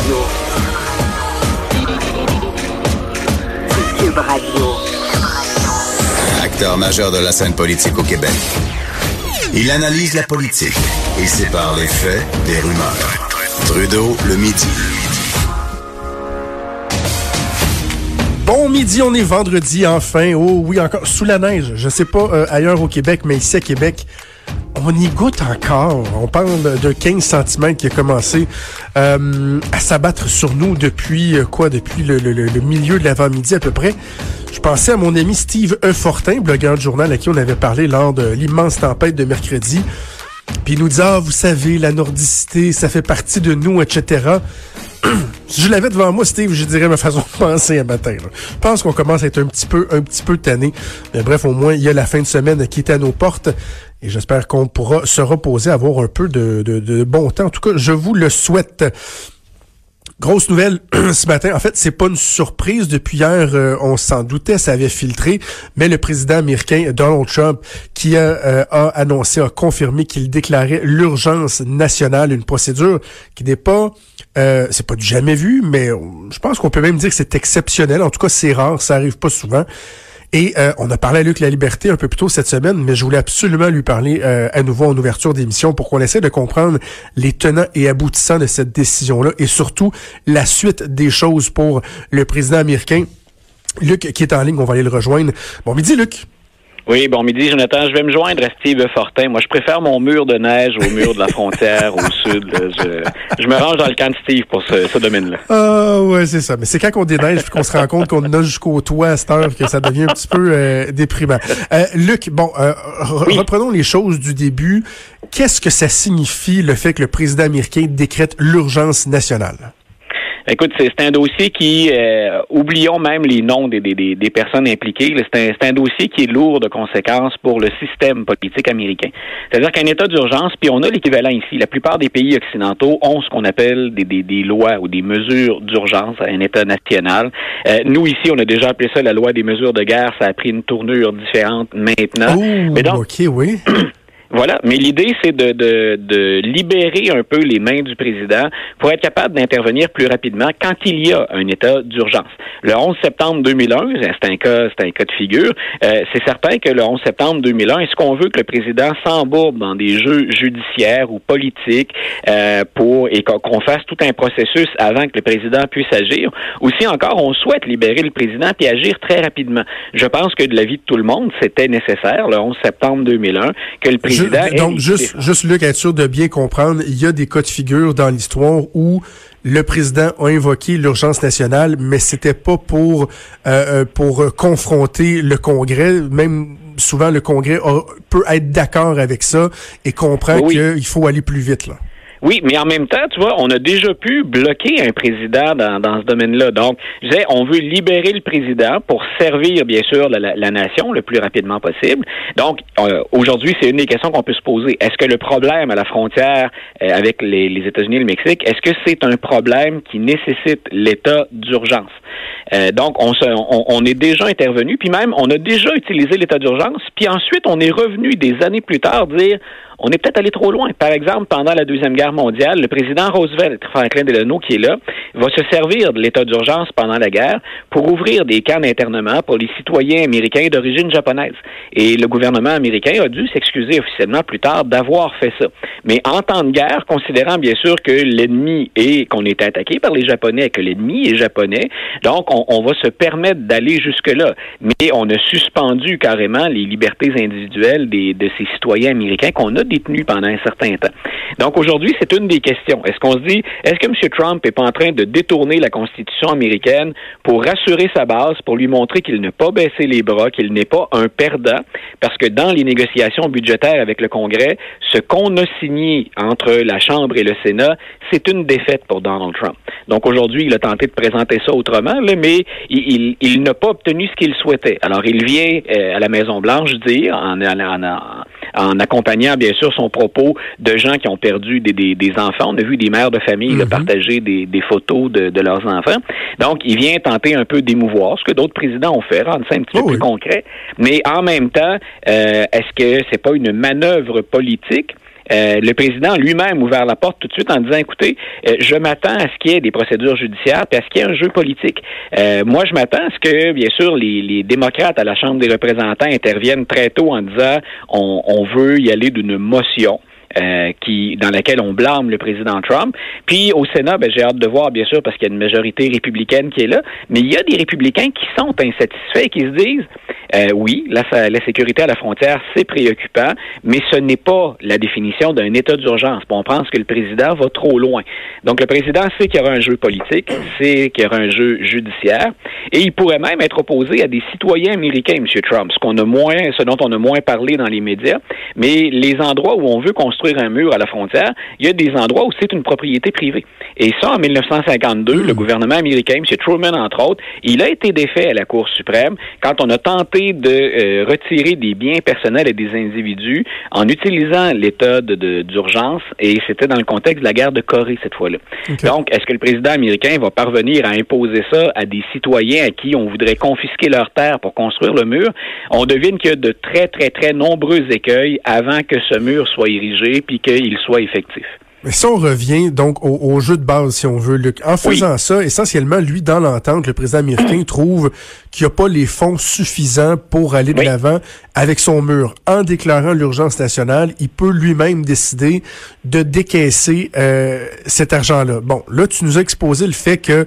Radio. Cube Radio. Acteur majeur de la scène politique au Québec. Il analyse la politique et sépare les faits des rumeurs. Trudeau le midi. Bon midi, on est vendredi enfin. Oh oui, encore sous la neige. Je sais pas euh, ailleurs au Québec, mais ici à Québec, on y goûte encore. On parle de 15 cm qui a commencé euh, à s'abattre sur nous depuis euh, quoi? Depuis le, milieu de l'avant-midi à peu près. Je pensais à mon ami Steve E. Fortin, blogueur de journal à qui on avait parlé lors de l'immense tempête de mercredi. Puis il nous dit, ah, vous savez, la nordicité, ça fait partie de nous, etc. si je l'avais devant moi, Steve, je dirais ma façon de penser un matin. là. Je pense qu'on commence à être un petit peu, un petit peu tanné. Mais bref, au moins, il y a la fin de semaine qui est à nos portes. Et j'espère qu'on pourra se reposer, avoir un peu de, de, de bon temps. En tout cas, je vous le souhaite. Grosse nouvelle ce matin. En fait, c'est pas une surprise. Depuis hier, euh, on s'en doutait, ça avait filtré. Mais le président américain Donald Trump, qui a, euh, a annoncé, a confirmé qu'il déclarait l'urgence nationale, une procédure qui n'est pas, euh, c'est pas du jamais vu, mais je pense qu'on peut même dire que c'est exceptionnel. En tout cas, c'est rare, ça arrive pas souvent. Et euh, on a parlé à Luc La Liberté un peu plus tôt cette semaine, mais je voulais absolument lui parler euh, à nouveau en ouverture d'émission pour qu'on essaie de comprendre les tenants et aboutissants de cette décision-là et surtout la suite des choses pour le président américain. Luc qui est en ligne, on va aller le rejoindre. Bon midi Luc. Oui, bon midi, Jonathan. Je vais me joindre à Steve Fortin. Moi, je préfère mon mur de neige au mur de la frontière au sud. là. Je, je me range dans le camp de Steve pour ce, ce domaine-là. Ah ouais, c'est ça. Mais c'est quand on déneige qu'on se rend compte qu'on a jusqu'au toit à cette heure que ça devient un petit peu euh, déprimant. Euh, Luc, bon, euh, re- Oui. reprenons les choses du début. Qu'est-ce que ça signifie le fait que le président américain décrète l'urgence nationale? Écoute, c'est un dossier qui, euh, oublions même les noms des, des, des, personnes impliquées, c'est un, c'est un dossier qui est lourd de conséquences pour le système politique américain. C'est-à-dire qu'un état d'urgence, puis on a l'équivalent ici, la plupart des pays occidentaux ont ce qu'on appelle des, des, des lois ou des mesures d'urgence à un état national. Euh, nous, ici, on a déjà appelé ça la loi des mesures de guerre, ça a pris une tournure différente maintenant. oh, Mais donc, ok, oui. voilà, mais l'idée, c'est de, de, de libérer un peu les mains du président pour être capable d'intervenir plus rapidement quand il y a un état d'urgence. Le 11 septembre 2001, c'est un cas, c'est un cas de figure. euh, c'est certain que le 11 septembre 2001, est-ce qu'on veut que le président s'embourbe dans des jeux judiciaires ou politiques euh, pour et qu'on fasse tout un processus avant que le président puisse agir, ou si encore on souhaite libérer le président puis agir très rapidement? Je pense que de l'avis de tout le monde, c'était nécessaire le 11 septembre 2001 que le président donc, juste, juste, Luc, être sûr de bien comprendre, il y a des cas de figure dans l'histoire où le président a invoqué l'urgence nationale, mais c'était pas pour, euh, euh, pour confronter le Congrès. Même souvent, le Congrès a- peut être d'accord avec ça et comprend oui. qu'il faut aller plus vite. Là. Oui, mais en même temps, tu vois, on a déjà pu bloquer un président dans, dans ce domaine-là. Donc, je disais, on veut libérer le président pour servir, bien sûr, la, la- nation le plus rapidement possible. Donc, euh, aujourd'hui, c'est une des questions qu'on peut se poser. Est-ce que le problème à la frontière euh, avec les, les États-Unis et le Mexique, est-ce que c'est un problème qui nécessite l'état d'urgence? Euh, donc, on, se, on, on est déjà intervenu, puis même, on a déjà utilisé l'état d'urgence, puis ensuite, on est revenu des années plus tard dire on est peut-être allé trop loin. Par exemple, pendant la Deuxième Guerre mondiale, le président Roosevelt, Franklin Delano, qui est là, va se servir de l'état d'urgence pendant la guerre pour ouvrir des camps d'internement pour les citoyens américains d'origine japonaise. Et le gouvernement américain a dû s'excuser officiellement plus tard d'avoir fait ça. Mais en temps de guerre, considérant bien sûr que l'ennemi est, qu'on est attaqué par les Japonais que l'ennemi est japonais, donc on, on va se permettre d'aller jusque-là. Mais on a suspendu carrément les libertés individuelles des, de ces citoyens américains qu'on a détenus pendant un certain temps. Donc aujourd'hui, c'est une des questions. Est-ce qu'on se dit, est-ce que M. Trump est pas en train de détourner la Constitution américaine pour rassurer sa base, pour lui montrer qu'il n'a pas baissé les bras, qu'il n'est pas un perdant, parce que dans les négociations budgétaires avec le Congrès, ce qu'on a signé entre la Chambre et le Sénat, c'est une défaite pour Donald Trump. Donc aujourd'hui, il a tenté de présenter ça autrement, mais il, il, il n'a pas obtenu ce qu'il souhaitait. Alors il vient euh, à la Maison-Blanche dire, en, en, en, en accompagnant bien sûr son propos de gens qui ont perdu des, des, des enfants. On a vu des mères de famille Mhm. partager des, des photos de, de leurs enfants. Donc, il vient tenter un peu d'émouvoir ce que d'autres présidents ont fait, rendre ça un petit Oh peu plus oui. concret. Mais en même temps, euh, est-ce que c'est pas une manœuvre politique? Euh, le président lui-même ouvert la porte tout de suite en disant, écoutez, euh, je m'attends à ce qu'il y ait des procédures judiciaires, puis à ce qu'il y ait un jeu politique. Euh, moi, je m'attends à ce que, bien sûr, les, démocrates à la Chambre des représentants interviennent très tôt en disant, on veut y aller d'une motion. Euh, qui dans laquelle on blâme le président Trump. Puis au Sénat, ben, j'ai hâte de voir, bien sûr, parce qu'il y a une majorité républicaine qui est là, mais il y a des républicains qui sont insatisfaits et qui se disent euh, oui, la, la sécurité à la frontière, c'est préoccupant, mais ce n'est pas la définition d'un état d'urgence. On pense que le président va trop loin. Donc le président sait qu'il y aura un jeu politique, sait qu'il y aura un jeu judiciaire, et il pourrait même être opposé à des citoyens américains, M. Trump, ce qu'on a moins, ce dont on a moins parlé dans les médias. Mais les endroits où on veut construire construire un mur à la frontière, il y a des endroits où c'est une propriété privée. Et ça, en 1952, le gouvernement américain, M. Truman, entre autres, il a été défait à la Cour suprême quand on a tenté de euh, retirer des biens personnels et des individus en utilisant l'état d'urgence, et c'était dans le contexte de la guerre de Corée cette fois-là. Donc, est-ce que le président américain va parvenir à imposer ça à des citoyens à qui on voudrait confisquer leur terre pour construire le mur? On devine qu'il y a de très, très, très nombreux écueils avant que ce mur soit érigé puis qu'il soit effectif. Mais si on revient donc au, jeu de base, si on veut, Luc, en faisant ça, essentiellement, lui, dans l'entente, le président américain trouve qu'il n'y a pas les fonds suffisants pour aller de l'avant avec son mur. En déclarant l'urgence nationale, il peut lui-même décider de décaisser euh, cet argent-là. Bon, là, tu nous as exposé le fait que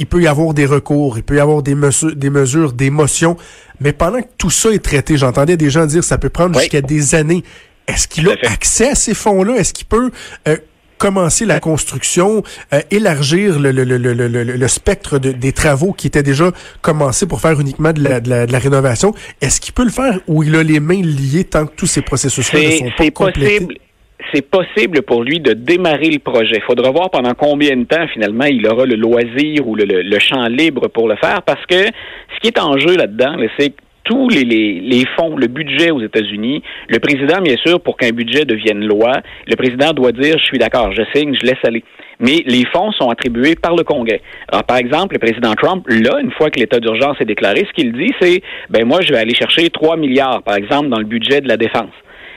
il peut y avoir des recours, il peut y avoir des mesures, des mesures, des motions, mais pendant que tout ça est traité, j'entendais des gens dire que ça peut prendre jusqu'à des années. Est-ce qu'il a accès à ces fonds-là? Est-ce qu'il peut euh, commencer la construction, euh, élargir le, le, le, le spectre de, des travaux qui étaient déjà commencés pour faire uniquement de la, de la, rénovation? Est-ce qu'il peut le faire ou il a les mains liées tant que tous ces processus-là ne sont pas complétés? Possible c'est possible pour lui de démarrer le projet. Il faudra voir pendant combien de temps finalement il aura le loisir ou le, le champ libre pour le faire parce que ce qui est en jeu là-dedans, c'est tous les, les, fonds, le budget aux États-Unis, le président, bien sûr, pour qu'un budget devienne loi, le président doit dire, je suis d'accord, je signe, je laisse aller. Mais les fonds sont attribués par le Congrès. Alors, par exemple, le président Trump, là, une fois que l'état d'urgence est déclaré, ce qu'il dit, c'est, ben moi, je vais aller chercher 3 milliards, par exemple, dans le budget de la défense.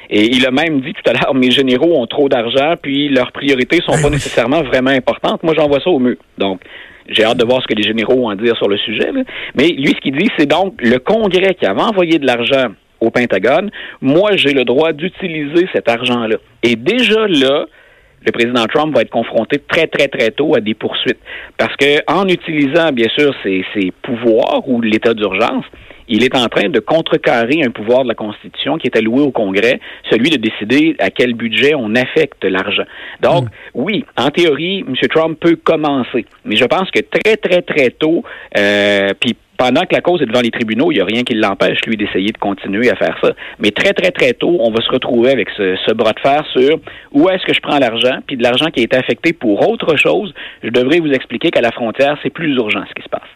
Et il a même dit tout à l'heure, mes généraux ont trop d'argent, puis leurs priorités sont pas nécessairement vraiment importantes. Moi, j'envoie ça au mur. Donc, j'ai hâte de voir ce que les généraux ont à dire sur le sujet. Mais lui, ce qu'il dit, c'est donc le Congrès qui avait envoyé de l'argent au Pentagone. Moi, j'ai le droit d'utiliser cet argent-là. Et déjà là, le président Trump va être confronté très, très, très tôt à des poursuites. Parce que en utilisant, bien sûr, ses, ses pouvoirs ou l'état d'urgence, il est en train de contrecarrer un pouvoir de la Constitution qui est alloué au Congrès, celui de décider à quel budget on affecte l'argent. Donc, hmm. oui, en théorie, M. Trump peut commencer, mais je pense que très, très, très tôt, euh, puis pendant que la cause est devant les tribunaux, il n'y a rien qui l'empêche, lui, d'essayer de continuer à faire ça. Mais très, très, très tôt, on va se retrouver avec ce, bras de fer sur où est-ce que je prends l'argent, puis de l'argent qui a été affecté pour autre chose. Je devrais vous expliquer qu'à la frontière, c'est plus urgent ce qui se passe.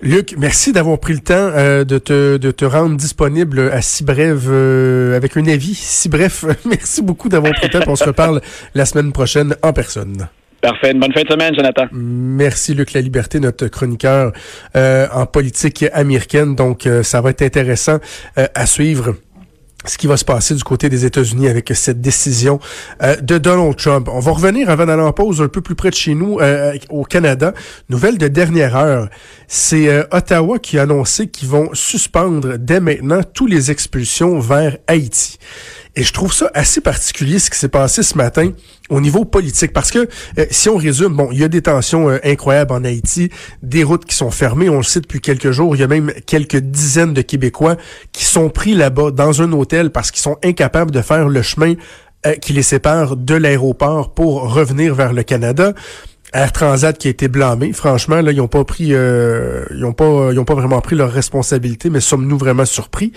Luc, merci d'avoir pris le temps euh, de, te, de te rendre disponible à si bref, euh, avec un avis si bref. merci beaucoup d'avoir pris le temps. On se reparle la semaine prochaine en personne. Parfait. Bonne fin de semaine, Jonathan. Merci, Luc La Liberté, notre chroniqueur euh, en politique américaine. Donc, ça va être intéressant à suivre ce qui va se passer du côté des États-Unis avec cette décision euh, de Donald Trump. On va revenir avant d'aller en pause un peu plus près de chez nous, euh, au Canada. Nouvelle de dernière heure, c'est euh, Ottawa qui a annoncé qu'ils vont suspendre dès maintenant toutes les expulsions vers Haïti. Et je trouve ça assez particulier ce qui s'est passé ce matin au niveau politique. Parce que euh, si on résume, bon, il y a des tensions euh, incroyables en Haïti, des routes qui sont fermées, on le sait depuis quelques jours, il y a même quelques dizaines de Québécois qui sont pris là-bas dans un hôtel parce qu'ils sont incapables de faire le chemin euh, qui les sépare de l'aéroport pour revenir vers le Canada. Air Transat qui a été blâmé. Franchement, là, ils ont pas pris, ils ont pas, ils ont pas vraiment pris leur responsabilité, mais sommes-nous vraiment surpris?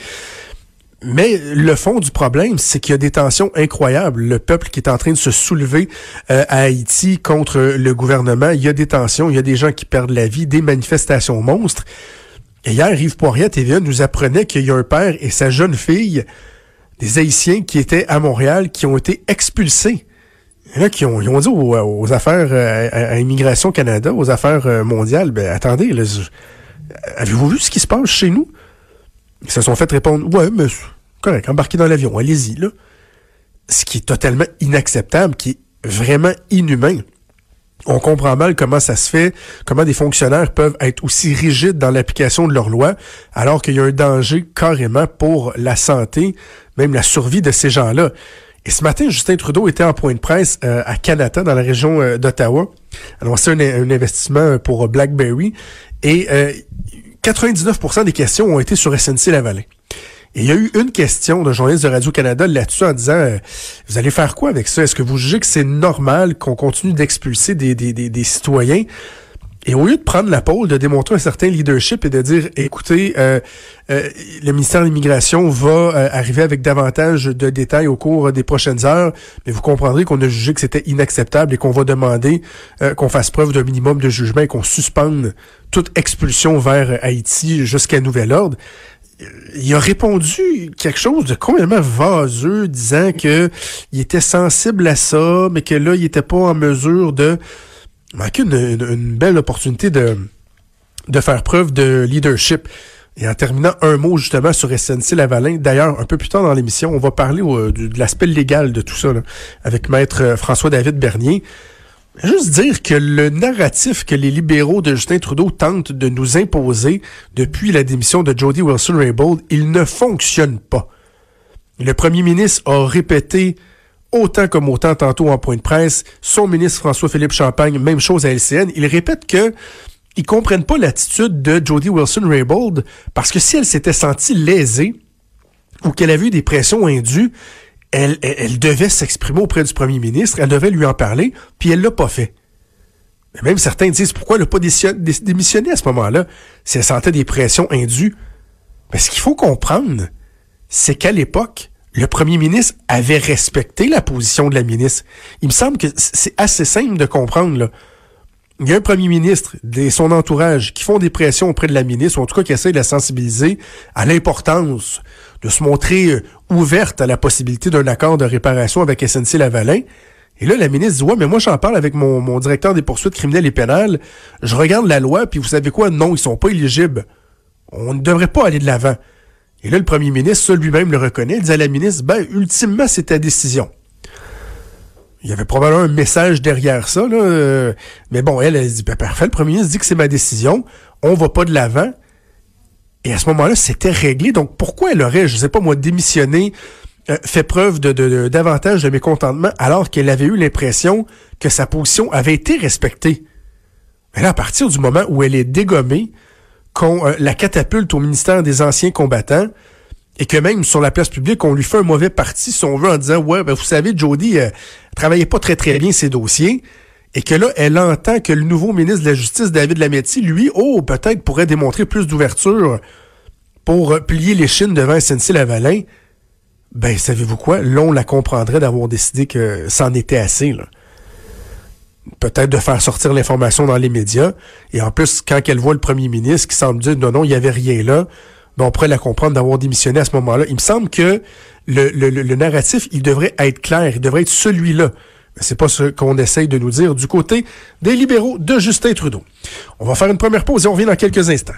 Mais le fond du problème, c'est qu'il y a des tensions incroyables. Le peuple qui est en train de se soulever euh, à Haïti contre le gouvernement, il y a des tensions, il y a des gens qui perdent la vie, des manifestations monstres. Et hier, Yves Poirier TVA nous apprenait qu'il y a un père et sa jeune fille, des Haïtiens qui étaient à Montréal, qui ont été expulsés. là, qui ont, ils ont dit aux, affaires euh, à, Immigration Canada, aux affaires euh, mondiales, ben attendez, avez-vous vu ce qui se passe chez nous? Ils se sont fait répondre Ouais, mais correct, embarquez dans l'avion, allez-y, là. ce qui est totalement inacceptable, qui est vraiment inhumain. On comprend mal comment ça se fait, comment des fonctionnaires peuvent être aussi rigides dans l'application de leurs lois, alors qu'il y a un danger carrément pour la santé, même la survie de ces gens-là. Et ce matin, Justin Trudeau était en point de presse euh, à Canada, dans la région euh, d'Ottawa, annonçait un, un, investissement pour BlackBerry, et 99% euh, des questions ont été sur SNC-Lavalin. Et il y a eu une question d'un journaliste de Radio-Canada là-dessus en disant euh, Vous allez faire quoi avec ça? Est-ce que vous jugez que c'est normal qu'on continue d'expulser des, des, des, des, citoyens? Et au lieu de prendre la pôle, de démontrer un certain leadership et de dire écoutez, euh, euh, le ministère de l'Immigration va arriver avec davantage de détails au cours des prochaines heures, mais vous comprendrez qu'on a jugé que c'était inacceptable et qu'on va demander qu'on fasse preuve d'un minimum de jugement et qu'on suspende toute expulsion vers Haïti jusqu'à nouvel ordre. Il a répondu quelque chose de complètement vaseux, disant que il était sensible à ça, mais que là, il était pas en mesure de manquer une, belle opportunité de, de faire preuve de leadership. Et en terminant un mot justement sur SNC Lavalin, d'ailleurs, un peu plus tard dans l'émission, on va parler de, l'aspect légal de tout ça, avec maître François-David Bernier. Juste dire que le narratif que les libéraux de Justin Trudeau tentent de nous imposer depuis la démission de Jody Wilson-Raybould, il ne fonctionne pas. Le premier ministre a répété autant comme autant tantôt en point de presse, son ministre François-Philippe Champagne, même chose à LCN, il répète que ils comprennent pas l'attitude de Jody Wilson-Raybould parce que si elle s'était sentie lésée ou qu'elle avait eu des pressions indues, elle, devait s'exprimer auprès du premier ministre, elle devait lui en parler, puis elle l'a pas fait. Mais même certains disent pourquoi elle n'a pas démissionné à ce moment-là, si elle sentait des pressions indues. Mais ce qu'il faut comprendre, c'est qu'à l'époque, le premier ministre avait respecté la position de la ministre. Il me semble que c'est assez simple de comprendre. Là. Il y a un premier ministre et son entourage qui font des pressions auprès de la ministre, ou en tout cas qui essaient de la sensibiliser à l'importance de se montrer euh, ouverte à la possibilité d'un accord de réparation avec SNC-Lavalin. Et là, la ministre dit, ouais, mais moi, j'en parle avec mon, mon, directeur des poursuites criminelles et pénales. Je regarde la loi, puis vous savez quoi? Non, ils sont pas éligibles. On ne devrait pas aller de l'avant. Et là, le premier ministre, seul lui-même le reconnaît, dit à la ministre, ben, ultimement, c'est ta décision. Il y avait probablement un message derrière ça, là. Euh, mais bon, elle, elle dit, ben, parfait, le premier ministre dit que c'est ma décision. On va pas de l'avant. Et à ce moment-là, c'était réglé. Donc, pourquoi elle aurait, je sais pas moi, démissionné, euh, fait preuve davantage de mécontentement alors qu'elle avait eu l'impression que sa position avait été respectée? Mais là, à partir du moment où elle est dégommée, qu'on euh, la catapulte au ministère des Anciens combattants, et que même sur la place publique, on lui fait un mauvais parti, si on veut, en disant, ouais, ben, vous savez, Jody euh, travaillait pas très, très bien ses dossiers. Et que là, elle entend que le nouveau ministre de la Justice, David Lametti, lui, oh, peut-être pourrait démontrer plus d'ouverture pour plier les chines devant SNC-Lavalin, ben, savez-vous quoi? Là, on la comprendrait d'avoir décidé que c'en était assez, Peut-être de faire sortir l'information dans les médias. Et en plus, quand elle voit le premier ministre qui semble dire non, non, il n'y avait rien là, ben, on pourrait la comprendre d'avoir démissionné à ce moment-là. Il me semble que le, le, le narratif, il devrait être clair, il devrait être celui-là. C'est pas ce qu'on essaye de nous dire du côté des libéraux de Justin Trudeau. On va faire une première pause et on revient dans quelques instants.